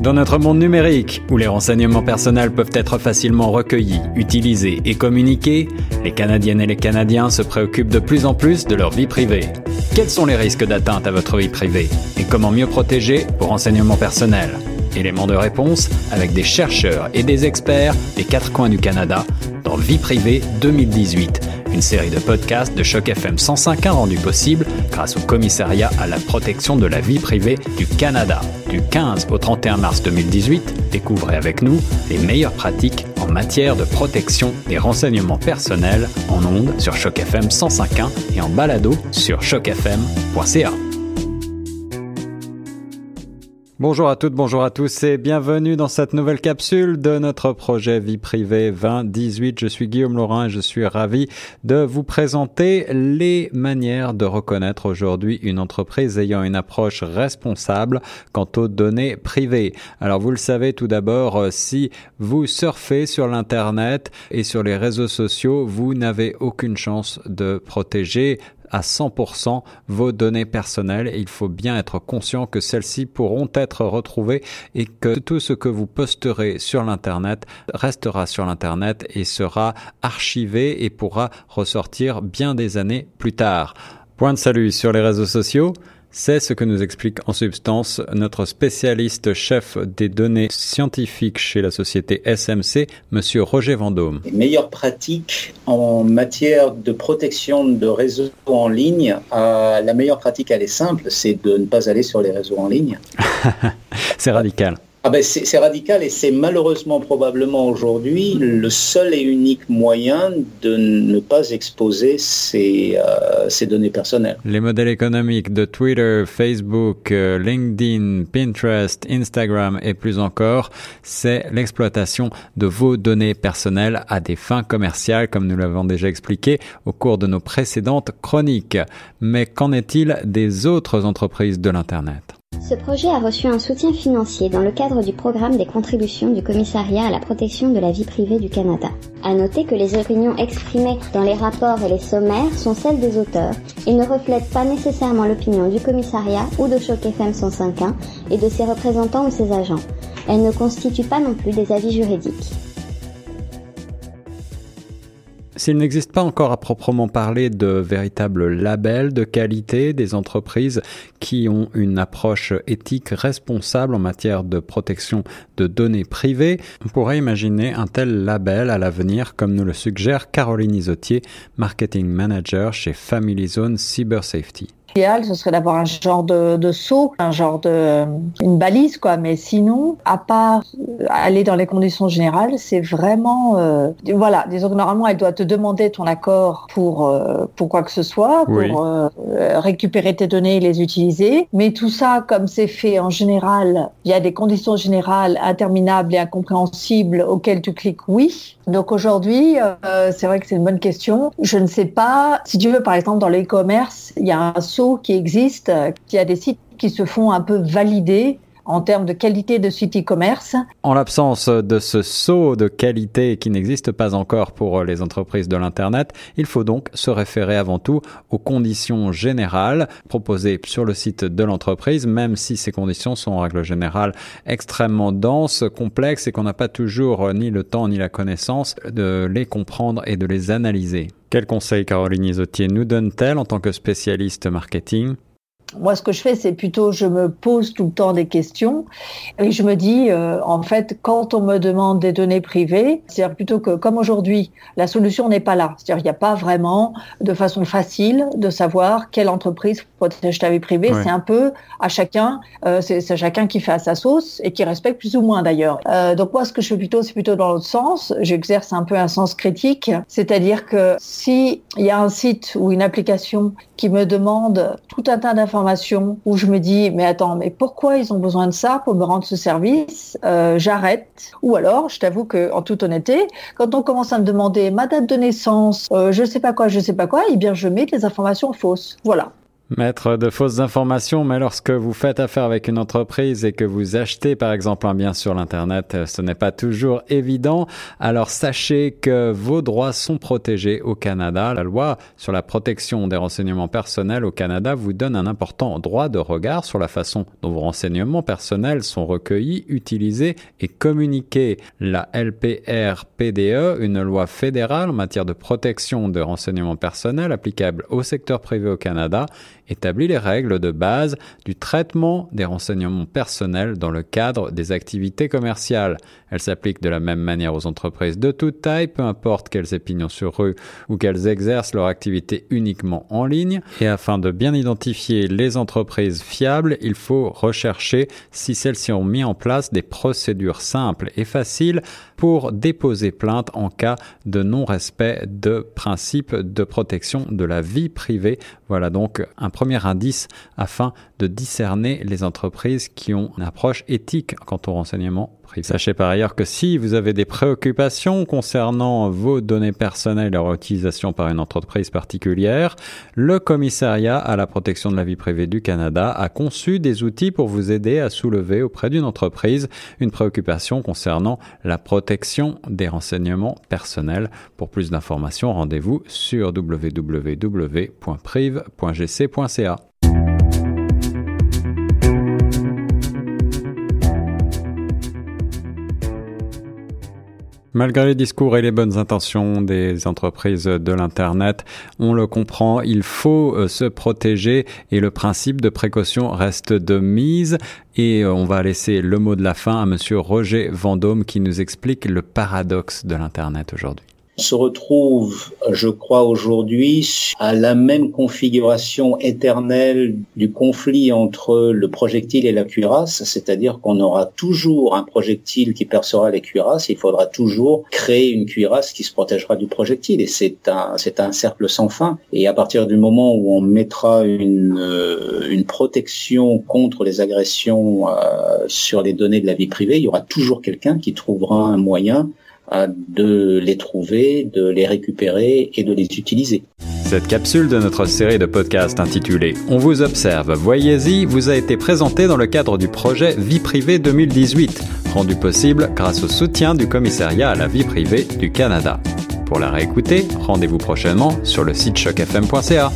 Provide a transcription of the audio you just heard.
Dans notre monde numérique, où les renseignements personnels peuvent être facilement recueillis, utilisés et communiqués, les Canadiennes et les Canadiens se préoccupent de plus en plus de leur vie privée. Quels sont les risques d'atteinte à votre vie privée et comment mieux protéger vos renseignements personnels? Éléments de réponse avec des chercheurs et des experts des quatre coins du Canada dans Vie privée 2018 une série de podcasts de Choc FM 105.1 rendue possible grâce au commissariat à la protection de la vie privée du Canada. Du 15 au 31 mars 2018, découvrez avec nous les meilleures pratiques en matière de protection des renseignements personnels en ondes sur Choc FM 105.1 et en balado sur chocfm.ca. Bonjour à toutes, bonjour à tous et bienvenue dans cette nouvelle capsule de notre projet Vie privée 2018. Je suis Guillaume Laurin et je suis ravi de vous présenter les manières de reconnaître aujourd'hui une entreprise ayant une approche responsable quant aux données privées. Alors vous le savez tout d'abord, euh, si vous surfez sur l'Internet et sur les réseaux sociaux, vous n'avez aucune chance de protéger à 100% vos données personnelles il faut bien être conscient que celles-ci pourront être retrouvées et que tout ce que vous posterez sur l'Internet restera sur l'Internet et sera archivé et pourra ressortir bien des années plus tard. Point de salut sur les réseaux sociaux. C'est ce que nous explique en substance notre spécialiste chef des données scientifiques chez la société SMC, monsieur Roger Vendôme. Les meilleures pratiques en matière de protection de réseaux en ligne, euh, la meilleure pratique, elle est simple, c'est de ne pas aller sur les réseaux en ligne. c'est radical. Ah ben c'est radical et c'est malheureusement probablement aujourd'hui le seul et unique moyen de ne pas exposer ses, euh, données personnelles. Les modèles économiques de Twitter, Facebook, euh, LinkedIn, Pinterest, Instagram et plus encore, c'est l'exploitation de vos données personnelles à des fins commerciales comme nous l'avons déjà expliqué au cours de nos précédentes chroniques. Mais qu'en est-il des autres entreprises de l'Internet? Ce projet a reçu un soutien financier dans le cadre du programme des contributions du Commissariat à la protection de la vie privée du Canada. À noter que les opinions exprimées dans les rapports et les sommaires sont celles des auteurs et ne reflètent pas nécessairement l'opinion du commissariat ou de Choc FM 105.1 et de ses représentants ou ses agents. Elles ne constituent pas non plus des avis juridiques. S'il n'existe pas encore à proprement parler de véritables labels de qualité des entreprises qui ont une approche éthique responsable en matière de protection de données privées, on pourrait imaginer un tel label à l'avenir comme nous le suggère Caroline Isotier, marketing manager chez Family Zone Cyber Safety. L'idéal, ce serait d'avoir un genre de, de saut, un genre de une balise, quoi. Mais sinon, à part aller dans les conditions générales, c'est vraiment euh, voilà. Disons que normalement, elle doit te demander ton accord pour euh, pour quoi que ce soit, pour euh, récupérer tes données et les utiliser. Mais tout ça, comme c'est fait en général, il y a des conditions générales interminables et incompréhensibles auxquelles tu cliques oui. Donc aujourd'hui, c'est vrai que c'est une bonne question. Je ne sais pas si tu veux, par exemple, dans l'e-commerce, il y a un qui existent, qui a des sites qui se font un peu valider en termes de qualité de site e-commerce. En l'absence de ce saut de qualité qui n'existe pas encore pour les entreprises de l'Internet, il faut donc se référer avant tout aux conditions générales proposées sur le site de l'entreprise, même si ces conditions sont en règle générale extrêmement denses, complexes et qu'on n'a pas toujours ni le temps ni la connaissance de les comprendre et de les analyser. Quel conseil Caroline Isotier nous donne-t-elle en tant que spécialiste marketing? Moi, ce que je fais, c'est plutôt, je me pose tout le temps des questions et je me dis, euh, en fait, quand on me demande des données privées, c'est-à-dire plutôt que, comme aujourd'hui, la solution n'est pas là. C'est-à-dire, il n'y a pas vraiment de façon facile de savoir quelle entreprise protège ta vie privée. C'est un peu à chacun, euh, c'est chacun qui fait à sa sauce et qui respecte plus ou moins d'ailleurs. Euh, donc moi, ce que je fais plutôt, c'est plutôt dans l'autre sens. J'exerce un peu un sens critique, c'est-à-dire que si il y a un site ou une application qui me demande tout un tas d'informations où je me dis mais attends mais pourquoi ils ont besoin de ça pour me rendre ce service? Euh, J'arrête. Ou alors je t'avoue que en toute honnêteté, quand on commence à me demander ma date de naissance, euh, je sais pas quoi, je sais pas quoi, eh bien je mets des informations fausses. Voilà. Mettre de fausses informations, mais lorsque vous faites affaire avec une entreprise et que vous achetez par exemple un bien sur l'Internet, ce n'est pas toujours évident. Alors sachez que vos droits sont protégés au Canada. La loi sur la protection des renseignements personnels au Canada vous donne un important droit de regard sur la façon dont vos renseignements personnels sont recueillis, utilisés et communiqués. La LPR-PDE, une loi fédérale en matière de protection des renseignements personnels applicable au secteur privé au Canada, établit les règles de base du traitement des renseignements personnels dans le cadre des activités commerciales. Elle s'applique de la même manière aux entreprises de toute taille, peu importe qu'elles aient sur rue ou qu'elles exercent leur activité uniquement en ligne. Et afin de bien identifier les entreprises fiables, il faut rechercher si celles-ci ont mis en place des procédures simples et faciles pour déposer plainte en cas de non-respect de principes de protection de la vie privée. Voilà donc un premier indice afin de discerner les entreprises qui ont une approche éthique quant au renseignement Sachez par ailleurs que si vous avez des préoccupations concernant vos données personnelles et leur utilisation par une entreprise particulière, le commissariat à la protection de la vie privée du Canada a conçu des outils pour vous aider à soulever auprès d'une entreprise une préoccupation concernant la protection des renseignements personnels. Pour plus d'informations, rendez-vous sur www.prive.gc.ca. Malgré les discours et les bonnes intentions des entreprises de l'Internet, on le comprend, il faut euh, se protéger et le principe de précaution reste de mise. Et euh, on va laisser le mot de la fin à monsieur Roger Vendôme qui nous explique le paradoxe de l'Internet aujourd'hui se retrouve, je crois, aujourd'hui à la même configuration éternelle du conflit entre le projectile et la cuirasse, c'est-à-dire qu'on aura toujours un projectile qui percera les cuirasses, il faudra toujours créer une cuirasse qui se protégera du projectile, et c'est un, c'est un cercle sans fin. Et à partir du moment où on mettra une, euh, une protection contre les agressions euh, sur les données de la vie privée, il y aura toujours quelqu'un qui trouvera un moyen de les trouver, de les récupérer et de les utiliser. Cette capsule de notre série de podcasts intitulée On vous observe, voyez-y vous a été présentée dans le cadre du projet Vie privée 2018, rendu possible grâce au soutien du commissariat à la vie privée du Canada. Pour la réécouter, rendez-vous prochainement sur le site chocfm.ca.